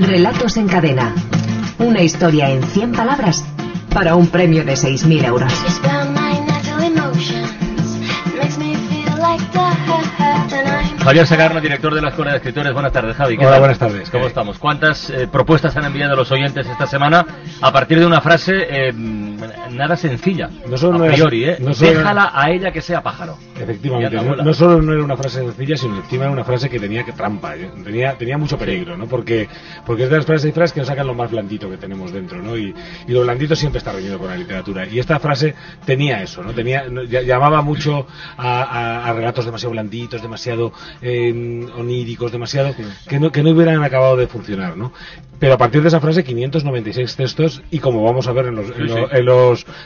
Relatos en cadena. Una historia en 100 palabras para un premio de 6.000 euros. Javier Sagarno, director de la Escuela de Escritores. Buenas tardes, Javi. ¿Qué Hola, tal? buenas tardes. ¿Cómo estamos? ¿Cuántas eh, propuestas han enviado los oyentes esta semana a partir de una frase eh, nada sencilla? No solo a no era- priori, ¿eh? no solo era- Déjala a ella que sea pájaro. Efectivamente, no, solo no era una frase sencilla, sino encima era una frase que tenía que trampa, ¿eh? tenía, tenía mucho peligro, ¿no? Porque, porque es de las frases y frases que nos sacan lo más blandito que tenemos dentro, ¿no? Y, y lo blandito siempre está reñido con la literatura. Y esta frase tenía eso, ¿no? Tenía, llamaba mucho a, a- a relatos demasiado blanditos, demasiado eh, oníricos, demasiado que no, que no hubieran acabado de funcionar, ¿no? Pero a partir de esa frase, 596 textos y como vamos a ver en los, en Sí, lo- sí. en los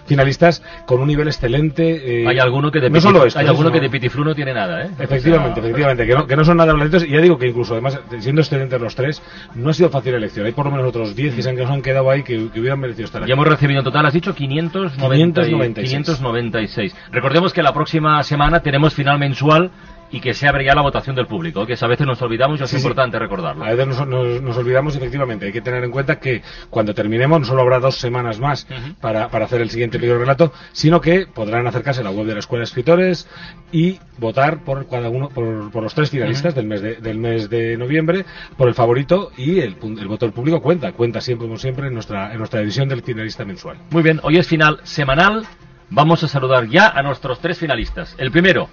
finalistas, con un nivel excelente. eh, hay alguno que de, no pitif- solo esto, hay alguno sino- que de pitiflu no tiene nada, ¿eh? Efectivamente, O sea, efectivamente, que no, que no son nada blanditos. Y ya digo que incluso, además, siendo excelentes los tres, no ha sido fácil elección. Hay por lo menos otros 10 que se han, que nos han quedado ahí que, que hubieran merecido estar aquí. Ya hemos recibido en total, has dicho 590 y- 596. 596. Recordemos que la próxima semana tenemos final mensual y que se abre ya la votación del público, que a veces nos olvidamos y es Sí, sí. importante recordarlo. A veces nos, nos- nos olvidamos, efectivamente. Hay que tener en cuenta que cuando terminemos no solo habrá dos semanas más para, para hacer el siguiente libro relato, sino que podrán acercarse a la web de la Escuela de Escritores y votar por cada uno, por, por los tres finalistas del, mes de, del mes de noviembre, por el favorito y el, el voto del público cuenta. Cuenta siempre, como siempre, en nuestra, en nuestra edición del finalista mensual. Muy bien, hoy es final semanal. Vamos a saludar ya a nuestros tres finalistas. El primero,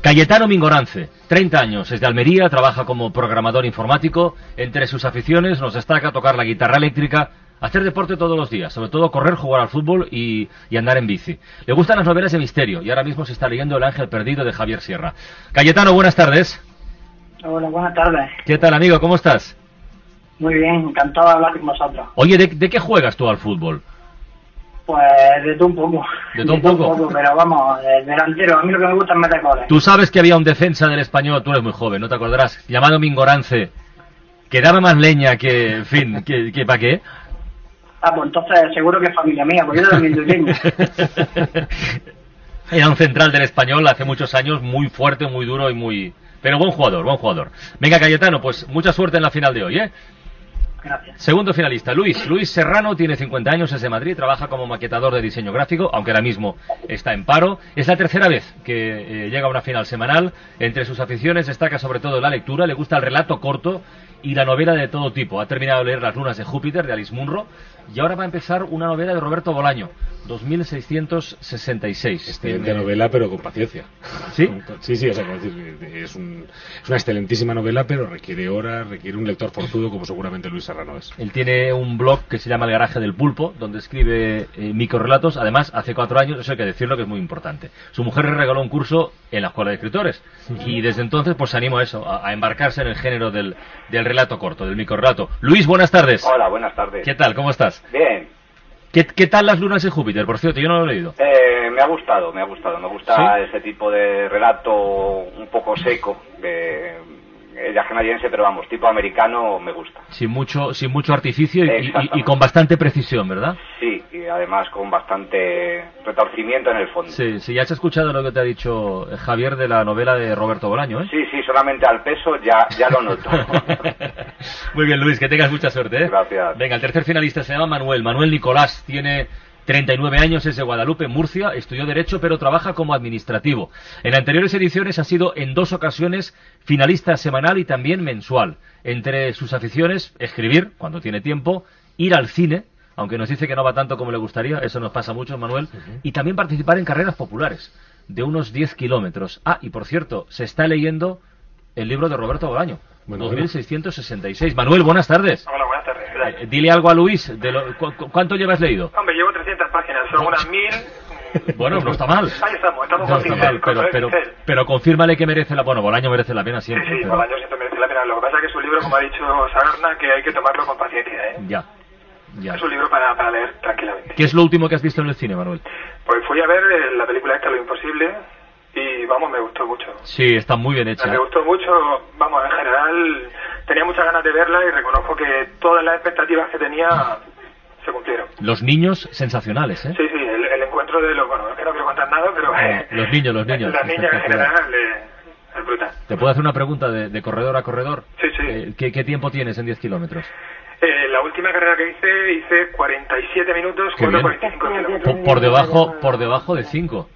Cayetano Mingorance, 30 años, es de Almería, trabaja como programador informático. Entre sus aficiones nos destaca tocar la guitarra eléctrica, hacer deporte todos los días, sobre todo correr, jugar al fútbol y, y andar en bici. Le gustan las novelas de misterio y ahora mismo se está leyendo El ángel perdido de Javier Sierra. Cayetano, buenas tardes. Hola, buenas tardes. ¿Qué tal, amigo? ¿Cómo estás? Muy bien, encantado de hablar con vosotros. Oye, ¿de, de qué juegas tú al fútbol? Pues de todo un poco. ¿De todo un poco? pero vamos, delantero. A mí lo que me gusta es meter goles. Tú sabes que había un defensa del español, tú eres muy joven, no te acordarás, llamado Mingorance, que daba más leña que, en fin, que, que para qué. Ah, pues entonces seguro que es familia mía, porque yo también leño. Era un central del español hace muchos años, muy fuerte, muy duro y muy... Pero buen jugador, buen jugador. Venga, Cayetano, pues mucha suerte en la final de hoy, ¿eh? Segundo finalista, Luis. Luis Serrano tiene 50 años, es de Madrid, trabaja como maquetador de diseño gráfico, aunque ahora mismo está en paro. Es la tercera vez que eh, llega a una final semanal. Entre sus aficiones destaca sobre todo la lectura, le gusta el relato corto y la novela de todo tipo. Ha terminado de leer Las lunas de Júpiter de Alice Munro y ahora va a empezar una novela de Roberto Bolaño, 2666. Excelente Tiene- novela, pero con paciencia. ¿Sí? Sí, sí, o sea, es, un- es una excelentísima novela, pero requiere horas, requiere un lector forzudo, como seguramente Luis Serrano es. Él tiene un blog que se llama El Garaje del Pulpo, donde escribe eh, microrelatos. Además, hace cuatro años, eso hay que decirlo, que es muy importante. Su mujer le regaló un curso en la Escuela de Escritores. Y desde entonces, pues se animó a eso, a, a embarcarse en el género del, del relato corto, del microrelato. Luis, buenas tardes. Hola, buenas tardes. ¿Qué tal? ¿Cómo estás? Bien, ¿Qué, qué tal las lunas de Júpiter? Por cierto, yo no lo he leído. eh, me ha gustado, me ha gustado. Me gusta ¿Sí? ese tipo de relato un poco seco, de, eh, de canadiense, pero vamos, tipo americano me gusta. Sin mucho, sin mucho artificio y- y- con bastante precisión, ¿verdad? Sí, y además con bastante retorcimiento en el fondo. Sí, sí, ya has escuchado lo que te ha dicho eh, Javier de la novela de Roberto Bolaño, ¿eh? Sí, sí, solamente al peso ya, ya lo noto. Muy bien, Luis, que tengas mucha suerte. ¿eh? Gracias. Venga, el tercer finalista se llama Manuel. Manuel Nicolás tiene 39 años, es de Guadalupe, Murcia, estudió Derecho, pero trabaja como administrativo. En anteriores ediciones ha sido en dos ocasiones finalista semanal y también mensual. Entre sus aficiones, escribir, cuando tiene tiempo, ir al cine, aunque nos dice que no va tanto como le gustaría, eso nos pasa mucho, Manuel, y también participar en carreras populares, de unos 10 kilómetros. Ah, y por cierto, se está leyendo el libro de Roberto Bolaño, Bueno, 2666. Manuel, buenas tardes. Hola, buenas tardes. Eh, dile algo a Luis. De lo- cu- ¿Cuánto llevas leído? Hombre, llevo 300 páginas, son unas 1000. Bueno, no está mal. Ahí estamos, estamos No con está mal, pero, pero, confírmale que merece la... Bueno, Bolaño merece la pena Sí, siempre. sí, pero- Bolaño siempre merece la pena. Lo que pasa es que es un libro, como ha dicho Sagarna, que hay que tomarlo con paciencia, ¿eh? Ya, ya. Es un libro para, para leer tranquilamente. ¿Qué es lo último que has visto en el cine, Manuel? Pues fui a ver eh, la película esta, Lo Imposible, y vamos, me gustó mucho. Sí, está muy bien hecha. Me gustó mucho, vamos, en general tenía muchas ganas de verla y reconozco que todas las expectativas que tenía se cumplieron. Los niños, sensacionales, ¿eh? Sí, sí, el, el encuentro de los, bueno, es que no quiero contar nada, pero... Eh, los niños, los niños, Las niñas en general eh, es brutal. ¿Te puedo hacer una pregunta de, de corredor a corredor? Sí, sí. Eh, ¿qué, qué tiempo tienes en 10 kilómetros? Eh, la última carrera que hice, hice 47 minutos, Qué bien. 4.45 kilómetros. Por, por debajo, por debajo de 5.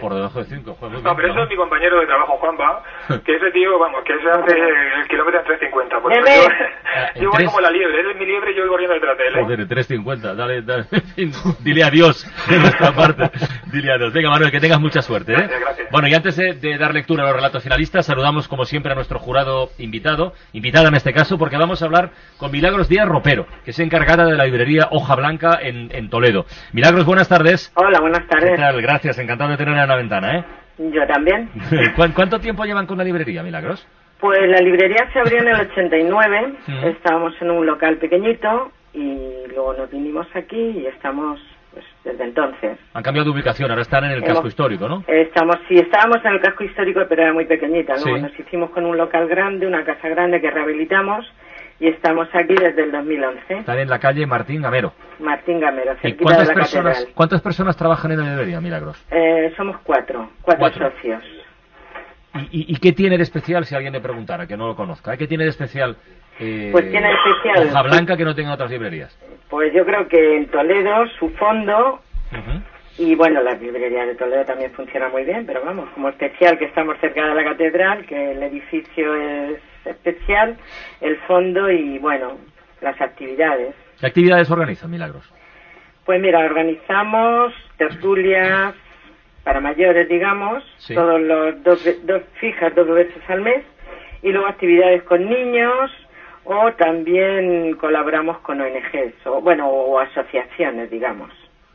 Por debajo de 5. No, pero eso es mi compañero de trabajo, Juanpa, que ese tío, vamos, que ese hace el kilómetro en 3.50. Pues Deme. yo, Ah, yo voy como la liebre, él es mi liebre y yo voy corriendo detrás de él. ¿eh? Joder, 3.50. Dale, dale. Dile adiós de nuestra parte. Dile adiós. Venga, Manuel, que tengas mucha suerte. ¿eh? Gracias, gracias. Bueno, y antes de, de dar lectura a los relatos finalistas, saludamos como siempre a nuestro jurado invitado, invitada en este caso, porque vamos a hablar con Milagros Díaz Ropero, que es encargada de la librería Hoja Blanca en, en Toledo. Milagros, buenas tardes. Hola, buenas ¿Qué tardes. tal? Gracias, encantado de tenerla en la ventana, ¿eh? Yo también. ¿Cuán- ¿Cuánto tiempo llevan con la librería, Milagros? Pues la librería se abrió en el 89, Mm. estábamos en un local pequeñito y luego nos vinimos aquí y estamos pues, desde entonces. Han cambiado de ubicación, ahora están en el Hemos- casco histórico, ¿no? Estamos, sí, estábamos en el casco histórico, pero era muy pequeñita. Luego Sí. nos hicimos con un local grande, una casa grande que rehabilitamos y estamos aquí desde el 2011. Están en la calle Martín Gamero. Martín Gamero, ¿Y cerquita de cuántas la personas, catedral. cuántas personas trabajan en la librería, Milagros? Eh, somos cuatro, cuatro, Cuatro. socios. ¿Y, y, y qué tiene de especial, si alguien le preguntara, que no lo conozca? ¿Qué tiene de especial? eh, Pues tiene de especial- Hoja Blanca que no tenga otras librerías. Pues yo creo que en Toledo su fondo. Y bueno, la librería de Toledo también funciona muy bien, pero vamos, como especial que estamos cerca de la catedral, que el edificio es especial, el fondo y bueno, las actividades. ¿Qué actividades organizan, Milagros? Pues mira, organizamos tertulias para mayores, digamos, Sí. todos los dos, dos fijas dos veces al mes, y luego actividades con niños o también colaboramos con ONGs o bueno o asociaciones, digamos.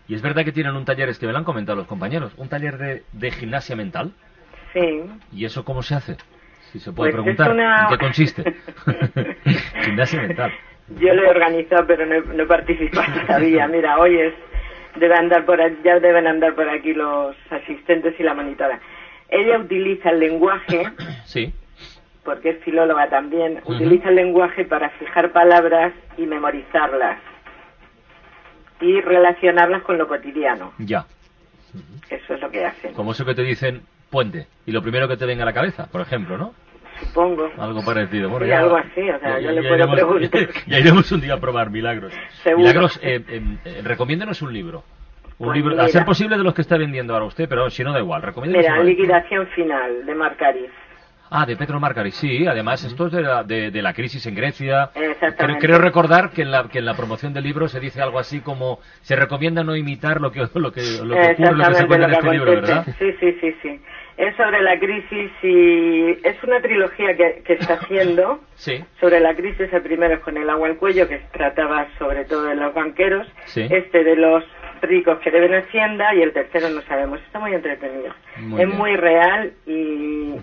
Y es verdad que tienen un taller, es que me lo han comentado los compañeros, un taller de, de gimnasia mental. Sí. ¿Y eso cómo se hace? Si se puede Pues es preguntar, una- ¿en qué consiste? gimnasia mental. Yo lo he organizado, pero no he, no he participado todavía. Mira, hoy es debe andar por aquí- ya deben andar por aquí los asistentes y la monitora. Ella utiliza el lenguaje, Sí. porque es filóloga también, Ujú. utiliza el lenguaje para fijar palabras y memorizarlas y relacionarlas con lo cotidiano. Ya. Eso es lo que hacen, Como eso que te dicen puente. Y lo primero que te venga a la cabeza, por ejemplo, ¿no? supongo. Algo parecido. Bueno, Sí, ya- algo así, o sea, yo le puedo iremos, preguntar. ya iremos un día a probar milagros. Seguro. Milagros, eh, eh, eh, recomiéndenos un libro. Un Pues libro, a mira. ser posible de los que está vendiendo ahora usted, pero si no da igual, Mira, liquidación final de Marcariz. Ah, de Petro Marcari, sí, además esto es de la, de, de la crisis en Grecia. Creo, creo recordar que en, la, que en la promoción del libro se dice algo así como se recomienda no imitar lo que, lo que, lo que ocurre, lo que se cuenta en este libro. ¿verdad? Sí, sí, sí, sí. Es sobre la crisis y es una trilogía que, que está haciendo Sí. sobre la crisis. El primero es con el agua al cuello, que trataba sobre todo de los banqueros. Sí. Este de los ricos que deben Hacienda y el tercero no sabemos. Está muy entretenido. Muy es bien. muy real y,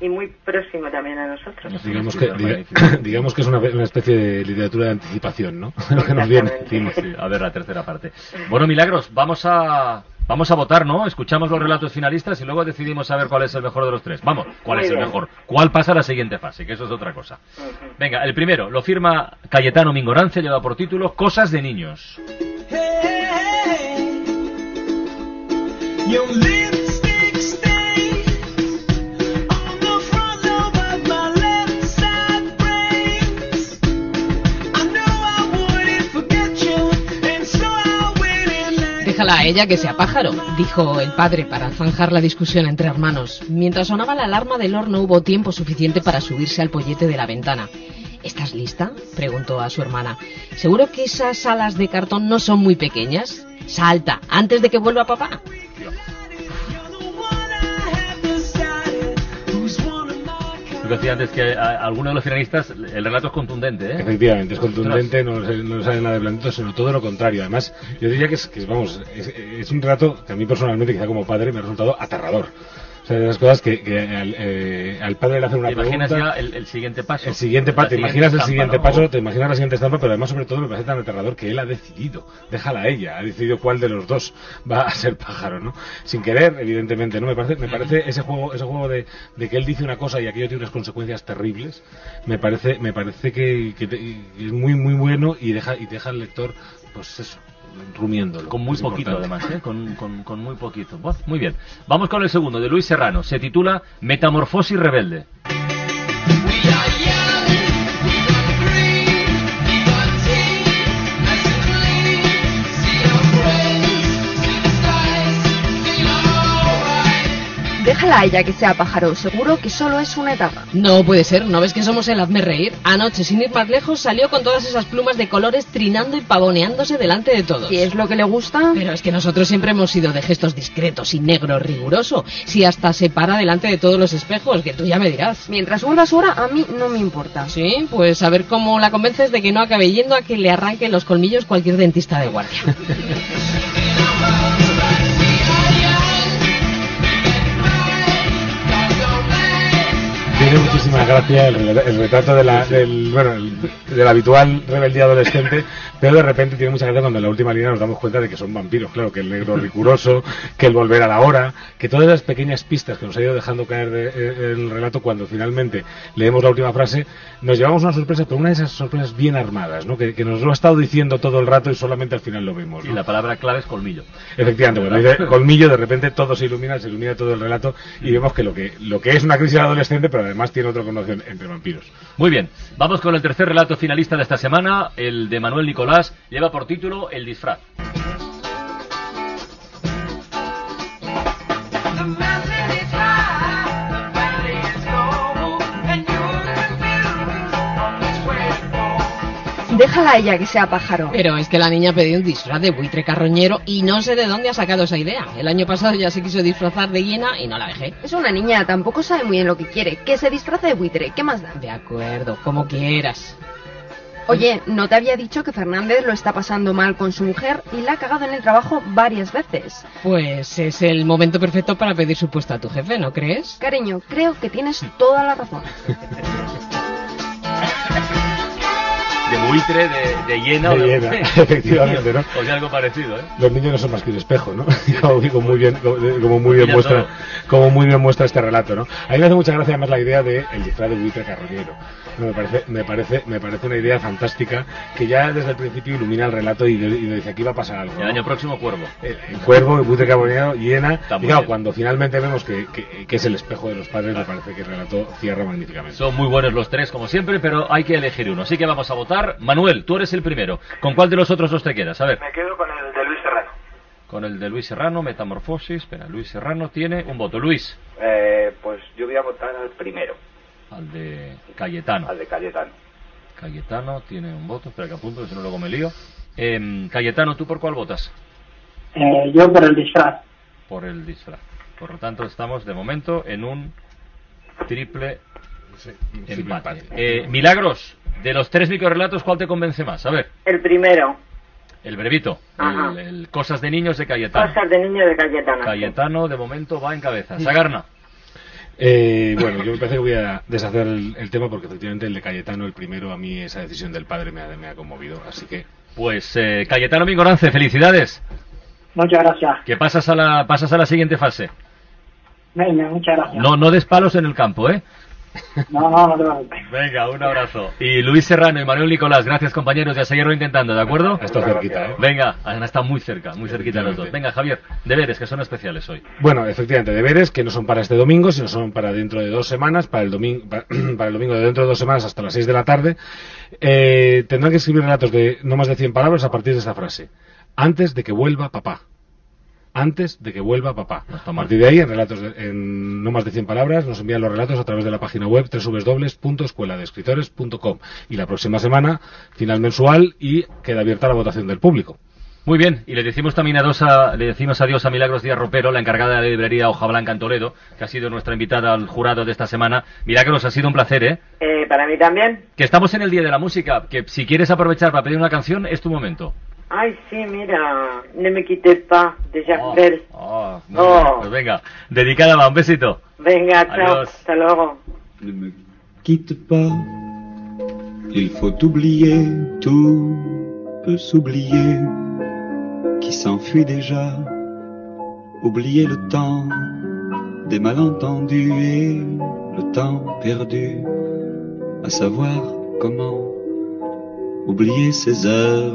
y muy próximo también a nosotros. Nos Digamos que, diga- digamos que es una, una especie de literatura de anticipación, ¿no? Lo que nos viene. Sí, a ver la tercera parte. Bueno, Milagros, vamos a vamos a votar, ¿no? Escuchamos los relatos finalistas y luego decidimos a ver cuál es el mejor de los tres. Vamos, ¿cuál Muy es el mejor? ¿Cuál pasa a la siguiente fase? Que eso es otra cosa. Venga, el primero lo firma Cayetano Mingorance, lleva por título Cosas de niños. Your lipstick Déjala a ella que sea pájaro, dijo el padre para zanjar la discusión entre hermanos. Mientras sonaba la alarma del horno hubo tiempo suficiente para subirse al pollete de la ventana. ¿Estás lista? preguntó a su hermana. ¿Seguro que esas alas de cartón no son muy pequeñas? Salta, antes de que vuelva papá. Decía antes que a, alguno de los finalistas, el relato es contundente, ¿eh? Efectivamente, es contundente, no, no sale nada de blandito, sino todo lo contrario. Además, yo diría que es, que vamos, es, es un relato que a mí personalmente, quizá como padre, me ha resultado aterrador. Sea, de esas cosas que, que al, eh, al padre le hacen una ¿Te imaginas pregunta... ya el, el siguiente paso? El siguiente paso, te imaginas el siguiente ¿no? paso, te imaginas la siguiente estampa, pero además sobre todo me parece tan aterrador que él ha decidido, déjala a ella, ha decidido cuál de los dos va a ser pájaro, ¿no? Sin querer, evidentemente, ¿no? Me parece, me parece ese juego, ese juego de, de que él dice una cosa y aquello tiene unas consecuencias terribles, me parece, me parece que, que te- que es muy, muy bueno y deja, y deja al lector, pues eso, rumiándolo. Con muy poquito, importante. además, ¿eh? Con, con- con muy poquito. Muy bien. Vamos con el segundo, de Luis Serrano. Se titula Metamorfosis Rebelde. A ella que sea pájaro, seguro que solo es una etapa. No puede ser, ¿no ves que somos el hazme reír? Anoche, sin ir más lejos, salió con todas esas plumas de colores trinando y pavoneándose delante de todos. Si es lo que le gusta. Pero es que nosotros siempre hemos sido de gestos discretos y negro riguroso. Si hasta se para delante de todos los espejos, que tú ya me dirás. Mientras vuelva a su hora, a mí no me importa. Sí, pues a ver cómo la convences de que no acabe yendo a que le arranque los colmillos cualquier dentista de guardia. Tiene muchísima gracia el, el retrato de la, del, bueno, el- del habitual rebeldía adolescente, pero de repente tiene mucha gracia cuando en la última línea nos damos cuenta de que son vampiros, claro, que el negro riguroso, que el volver a la hora, que todas las pequeñas pistas que nos ha ido dejando caer de- eh, el relato cuando finalmente leemos la última frase, nos llevamos una sorpresa, pero una de esas sorpresas bien armadas, ¿no? que, que nos lo ha estado diciendo todo el rato y solamente al final lo vemos. Y ¿no? la palabra clave es colmillo. Efectivamente, cuando dice colmillo, de repente todo se ilumina, se ilumina todo el relato y vemos que lo que, lo que es una crisis adolescente, pero además tiene otra connotación entre vampiros. Muy bien, vamos con el tercer relato finalista de esta semana, el de Manuel Nicolás, lleva por título El disfraz. Déjala a ella que sea pájaro. Pero es que la niña ha pedido un disfraz de buitre carroñero y no sé de dónde ha sacado esa idea. El año pasado ya se quiso disfrazar de hiena y no la dejé. Es una niña, tampoco sabe muy bien lo que quiere. Que se disfrace de buitre, ¿qué más da? De acuerdo, como quieras. Oye, ¿no te había dicho que Fernández lo está pasando mal con su mujer y la ha cagado en el trabajo varias veces? Pues es el momento perfecto para pedir su puesto a tu jefe, ¿no crees? Cariño, creo que tienes toda la razón. De buitre, de, de hiena o De hiena, efectivamente, ¿no? O sea, algo parecido, ¿eh? Los niños no son más que un espejo, ¿no? como, como muy bien, como, muy bien muestra, como muy bien muestra este relato, ¿no? A mí me hace mucha gracia además la idea de el disfraz de buitre carroñero. Me parece, me parece, me parece una idea fantástica que ya desde el principio ilumina el relato y, dice aquí va a pasar algo. El año próximo, cuervo. el, el cuervo, el buitre carroñero, hiena. Y claro, cuando finalmente vemos que, que- que es el espejo de los padres, me parece que el relato cierra magníficamente. Son muy buenos los tres, como siempre, pero hay que elegir uno. Así que vamos a votar. Manuel, tú eres el primero. ¿Con cuál de los otros dos te quedas? A ver. Me quedo con el de Luis Serrano. Con el de Luis Serrano, Metamorfosis. Espera, Luis Serrano tiene un voto. Luis, Eh, pues yo voy a votar al primero, al de Cayetano. al de Cayetano. Cayetano tiene un voto. Espera que apunto, si no luego me lío. Em, Cayetano, ¿tú por cuál votas? Eh, yo por el disfraz. Por el disfraz. Por lo tanto, estamos de momento en un triple empate. Eh, Milagros, de los tres microrelatos, ¿cuál te convence más? A ver, El primero, el brevito. El, el Cosas de niños de Cayetano. Cosas de niño de Cayetano. Cayetano, de momento, va en cabeza. Sagarna. Eh, bueno, yo me parece que voy a deshacer el, el tema porque efectivamente el de Cayetano, el primero, a mí esa decisión del padre me ha, me ha conmovido. Así que Pues eh, Cayetano Mingorance, felicidades. Muchas gracias. Que pasas a la pasas a la siguiente fase. Venga, muchas gracias. No no des palos en el campo, ¿eh? No, no, no te preocupes. Venga, un abrazo. Y Luis Serrano y Manuel Nicolás, gracias compañeros, y a seguirlo intentando, ¿de acuerdo? está cerquita, ¿eh? Venga, han estado muy cerca, muy cerquita los dos. Venga, Javier, deberes que son especiales hoy. Bueno, efectivamente, deberes que no son para este domingo, sino son para dentro de dos semanas, para el domingo, para, para el domingo de dentro de dos semanas hasta las seis de la tarde. Eh, tendrán que escribir relatos de no más de 100 palabras a partir de esta frase. Antes de que vuelva papá. Antes de que vuelva papá. A partir de ahí, en relatos de- en no más de 100 palabras, nos envían los relatos a través de la página web www.escueladeescritores.com. Y la próxima semana, final mensual y queda abierta la votación del público. Muy bien, y le decimos también adiós a, le decimos adiós a Milagros Díaz Ropero, la encargada de la librería Hoja Blanca en Toledo, que ha sido nuestra invitada al jurado de esta semana. Milagros, ha sido un placer, ¿eh? Eh, para mí también. Que estamos en el Día de la Música, que si quieres aprovechar para pedir una canción, es tu momento. Ay, sí, mira, Ne me quites pas de Jacques Oh, Brel. oh, muy Oh. bien. Pues venga, dedicada un besito. Venga, chao, Adiós. hasta luego. Ne me quitte pas, il faut oublier, tout peut s'oublier, qui s'enfuit déjà, oublier le temps des malentendus et le temps perdu, à savoir comment oublier ces heures